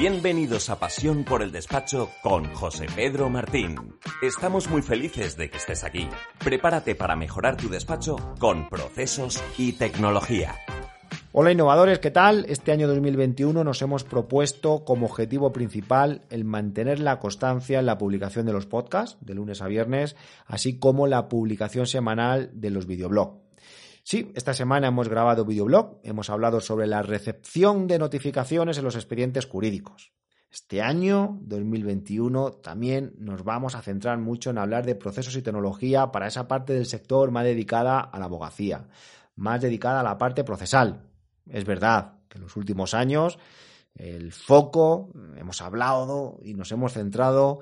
Bienvenidos a Pasión por el Despacho con José Pedro Martín. Estamos muy felices de que estés aquí. Prepárate para mejorar tu despacho con procesos y tecnología. Hola innovadores, ¿qué tal? Este año 2021 nos hemos propuesto como objetivo principal el mantener la constancia en la publicación de los podcasts de lunes a viernes, así como la publicación semanal de los videoblogs. Sí, esta semana hemos grabado videoblog, hemos hablado sobre la recepción de notificaciones en los expedientes jurídicos. Este año, 2021, también nos vamos a centrar mucho en hablar de procesos y tecnología para esa parte del sector más dedicada a la abogacía, más dedicada a la parte procesal. Es verdad que en los últimos años el foco, hemos hablado y nos hemos centrado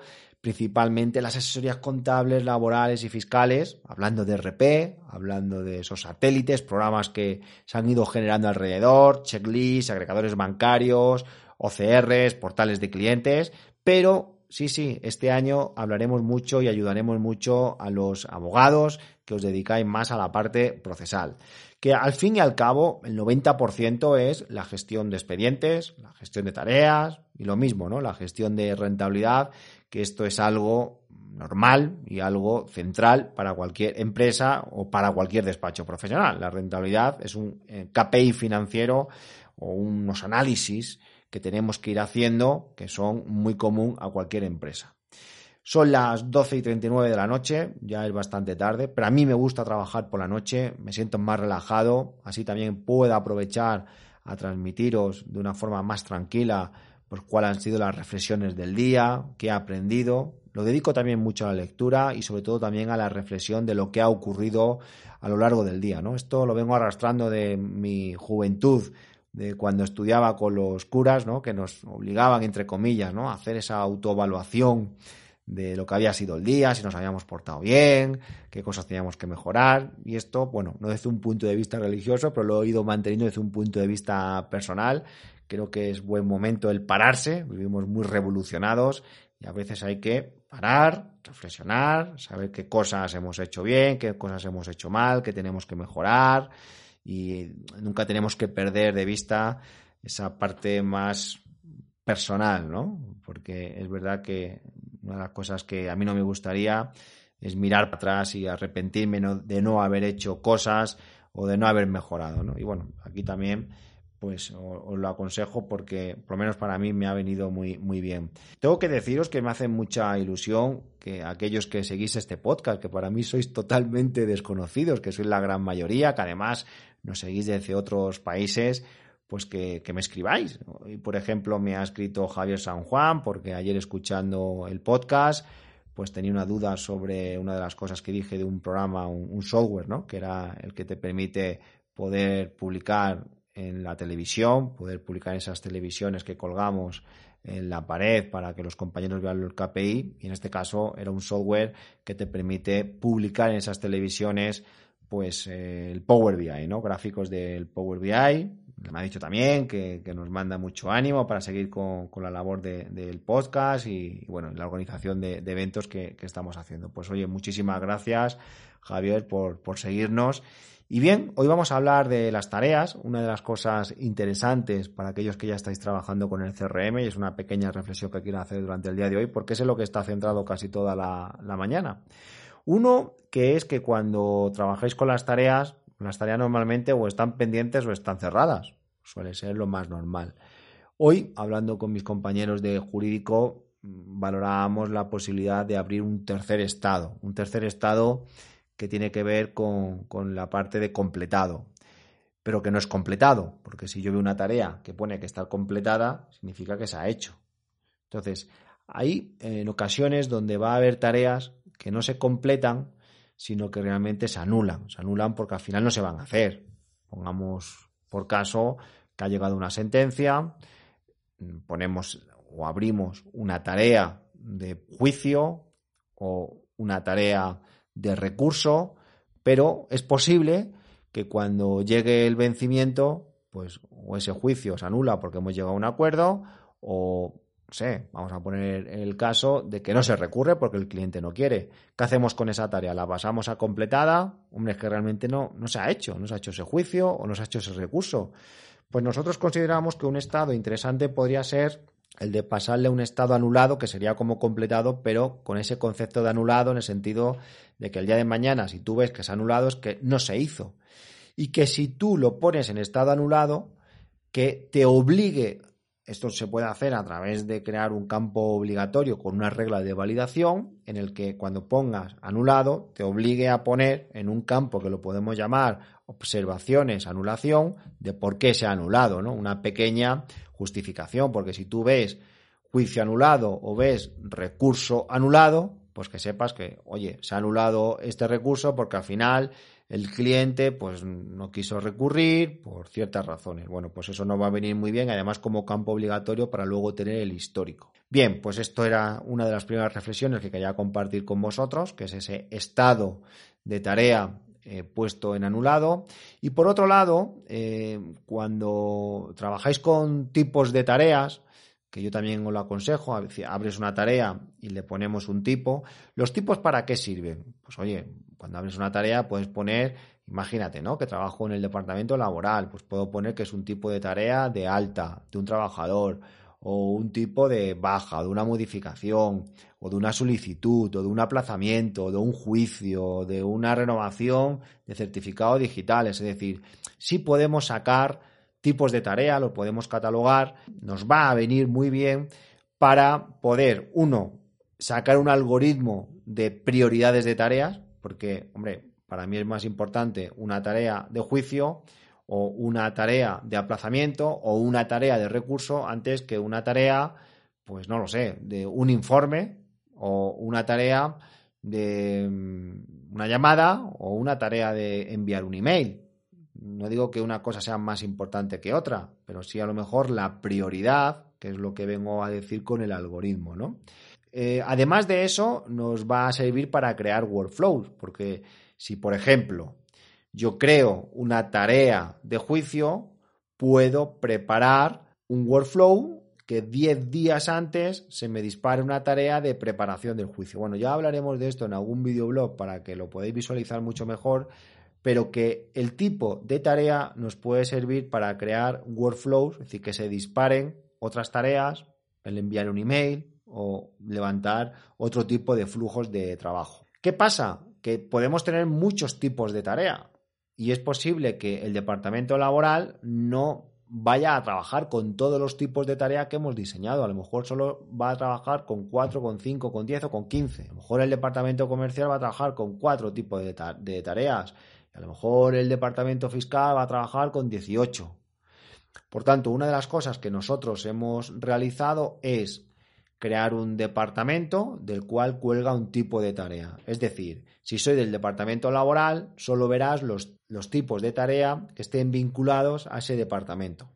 principalmente las asesorías contables, laborales y fiscales, hablando de RP, hablando de esos satélites, programas que se han ido generando alrededor, checklists, agregadores bancarios, OCRs, portales de clientes, pero sí, sí, este año hablaremos mucho y ayudaremos mucho a los abogados que os dedicáis más a la parte procesal. Que al fin y al cabo, el 90% es la gestión de expedientes, la gestión de tareas y lo mismo, ¿no? La gestión de rentabilidad que esto es algo normal y algo central para cualquier empresa o para cualquier despacho profesional. La rentabilidad es un eh, KPI financiero o unos análisis que tenemos que ir haciendo que son muy común a cualquier empresa. Son las 12 y 39 de la noche, ya es bastante tarde, pero a mí me gusta trabajar por la noche, me siento más relajado, así también puedo aprovechar a transmitiros de una forma más tranquila pues cuáles han sido las reflexiones del día, qué he aprendido. Lo dedico también mucho a la lectura y sobre todo también a la reflexión de lo que ha ocurrido a lo largo del día. ¿no? Esto lo vengo arrastrando de mi juventud, de cuando estudiaba con los curas, ¿no? que nos obligaban, entre comillas, ¿no? a hacer esa autoevaluación de lo que había sido el día, si nos habíamos portado bien, qué cosas teníamos que mejorar. Y esto, bueno, no desde un punto de vista religioso, pero lo he ido manteniendo desde un punto de vista personal, Creo que es buen momento el pararse, vivimos muy revolucionados y a veces hay que parar, reflexionar, saber qué cosas hemos hecho bien, qué cosas hemos hecho mal, qué tenemos que mejorar y nunca tenemos que perder de vista esa parte más personal, ¿no? Porque es verdad que una de las cosas que a mí no me gustaría es mirar para atrás y arrepentirme de no haber hecho cosas o de no haber mejorado, ¿no? Y bueno, aquí también pues os lo aconsejo porque por lo menos para mí me ha venido muy, muy bien. Tengo que deciros que me hace mucha ilusión que aquellos que seguís este podcast, que para mí sois totalmente desconocidos, que sois la gran mayoría, que además nos seguís desde otros países, pues que, me escribáis. Y por ejemplo me ha escrito Javier San Juan porque ayer escuchando el podcast pues tenía una duda sobre una de las cosas que dije de un programa, un, un software, ¿no? Que era el que te permite poder publicar en la televisión, poder publicar esas televisiones que colgamos en la pared para que los compañeros vean el KPI. Y en este caso era un software que te permite publicar en esas televisiones pues eh, el Power BI, ¿no? Gráficos del Power BI. Me ha dicho también que, nos manda mucho ánimo para seguir con, la labor del podcast y, bueno, la organización de, eventos que, estamos haciendo. Pues oye, muchísimas gracias, Javier, por, por seguirnos y bien, hoy vamos a hablar de las tareas, una de las cosas interesantes para aquellos que ya estáis trabajando con el CRM y es una pequeña reflexión que quiero hacer durante el día de hoy porque es en lo que está centrado casi toda la, mañana. Uno, que es que cuando trabajáis con las tareas, las tareas normalmente o están pendientes o están cerradas. Suele ser lo más normal. Hoy, hablando con mis compañeros de jurídico, valorábamos la posibilidad de abrir un tercer estado. Un tercer estado que tiene que ver con, la parte de completado, pero que no es completado, porque si yo veo una tarea que pone que está completada, significa que se ha hecho. Entonces, hay en ocasiones donde va a haber tareas que no se completan, sino que realmente se anulan. Se anulan porque al final no se van a hacer. Pongamos por caso que ha llegado una sentencia, ponemos o abrimos una tarea de juicio o una tarea de recurso, pero es posible que cuando llegue el vencimiento, pues o ese juicio se anula porque hemos llegado a un acuerdo, o sé, vamos a poner el caso de que no se recurre porque el cliente no quiere. ¿Qué hacemos con esa tarea? ¿La pasamos a completada? Hombre, es que realmente no, no se ha hecho, no se ha hecho ese juicio o no se ha hecho ese recurso. Pues nosotros consideramos que un estado interesante podría ser el de pasarle un estado anulado que sería como completado, pero con ese concepto de anulado en el sentido de que el día de mañana, si tú ves que es anulado, es que no se hizo. Y que si tú lo pones en estado anulado, que te obligue, esto se puede hacer a través de crear un campo obligatorio con una regla de validación, en el que cuando pongas anulado, te obligue a poner en un campo que lo podemos llamar observaciones, anulación, de por qué se ha anulado, ¿no? Una pequeña justificación, porque si tú ves juicio anulado o ves recurso anulado, pues que sepas que, oye, se ha anulado este recurso porque al final el cliente pues no quiso recurrir por ciertas razones. Bueno, pues eso no va a venir muy bien, además como campo obligatorio para luego tener el histórico. Bien, pues esto era una de las primeras reflexiones que quería compartir con vosotros, que es ese estado de tarea eh, puesto en anulado. Y por otro lado, eh, cuando trabajáis con tipos de tareas, que yo también os lo aconsejo, abres una tarea y le ponemos un tipo. ¿Los tipos para qué sirven? Pues oye, cuando abres una tarea puedes poner, imagínate, ¿no? Que trabajo en el departamento laboral, pues puedo poner que es un tipo de tarea de alta, de un trabajador, o un tipo de baja, de una modificación, o de una solicitud, o de un aplazamiento, o de un juicio, o de una renovación de certificados digitales. Es decir, sí podemos sacar tipos de tarea, los podemos catalogar, nos va a venir muy bien para poder, uno, sacar un algoritmo de prioridades de tareas, porque, hombre, para mí es más importante una tarea de juicio o una tarea de aplazamiento o una tarea de recurso antes que una tarea, pues no lo sé, de un informe o una tarea de mm, una llamada o una tarea de enviar un email. No digo que una cosa sea más importante que otra, pero sí a lo mejor la prioridad, que es lo que vengo a decir con el algoritmo, ¿no? Eh, además de eso, nos va a servir para crear workflows, porque si, por ejemplo, yo creo una tarea de juicio, puedo preparar un workflow que 10 días antes se me dispare una tarea de preparación del juicio. Bueno, ya hablaremos de esto en algún videoblog para que lo podáis visualizar mucho mejor, pero que el tipo de tarea nos puede servir para crear workflows, es decir, que se disparen otras tareas, el enviar un email o levantar otro tipo de flujos de trabajo. ¿Qué pasa? Que podemos tener muchos tipos de tarea y es posible que el departamento laboral no vaya a trabajar con todos los tipos de tarea que hemos diseñado. A lo mejor solo va a trabajar con 4, con 5, con 10 o con 15. A lo mejor el departamento comercial va a trabajar con cuatro tipos de, de tareas. A lo mejor el departamento fiscal va a trabajar con 18. Por tanto, una de las cosas que nosotros hemos realizado es crear un departamento del cual cuelga un tipo de tarea. Es decir, si soy del departamento laboral, solo verás los, los, tipos de tarea que estén vinculados a ese departamento.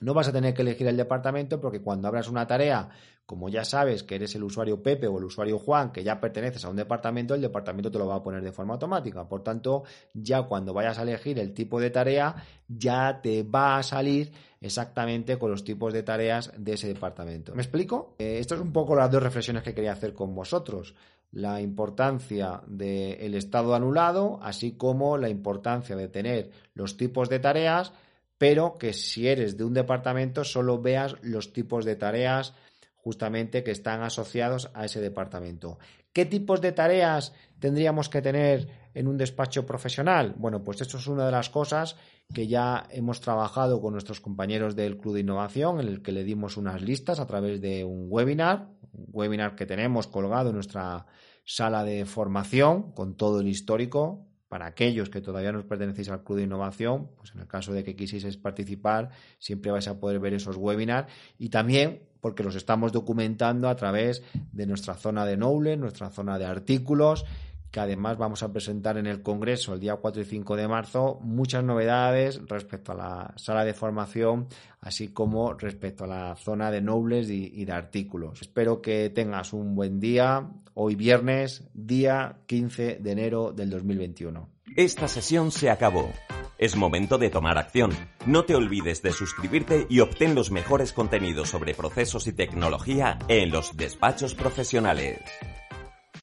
No vas a tener que elegir el departamento porque cuando abras una tarea, como ya sabes que eres el usuario Pepe o el usuario Juan, que ya perteneces a un departamento, el departamento te lo va a poner de forma automática. Por tanto, ya cuando vayas a elegir el tipo de tarea, ya te va a salir exactamente con los tipos de tareas de ese departamento. ¿Me explico? Eh, esto es un poco las dos reflexiones que quería hacer con vosotros. La importancia del estado anulado, así como la importancia de tener los tipos de tareas, pero que si eres de un departamento solo veas los tipos de tareas justamente que están asociados a ese departamento. ¿Qué tipos de tareas tendríamos que tener en un despacho profesional? Bueno, pues esto es una de las cosas que ya hemos trabajado con nuestros compañeros del Club de Innovación, en el que le dimos unas listas a través de un webinar, un webinar que tenemos colgado en nuestra sala de formación con todo el histórico. Para aquellos que todavía no pertenecéis al Club de Innovación, pues en el caso de que quisieseis participar, siempre vais a poder ver esos webinars y también porque los estamos documentando a través de nuestra zona de Noble, nuestra zona de artículos que además vamos a presentar en el Congreso el día 4 y 5 de marzo muchas novedades respecto a la sala de formación, así como respecto a la zona de nobles y, de artículos. Espero que tengas un buen día, hoy viernes, día 15 de enero del 2021. Esta sesión se acabó. Es momento de tomar acción. No te olvides de suscribirte y obtén los mejores contenidos sobre procesos y tecnología en los despachos profesionales.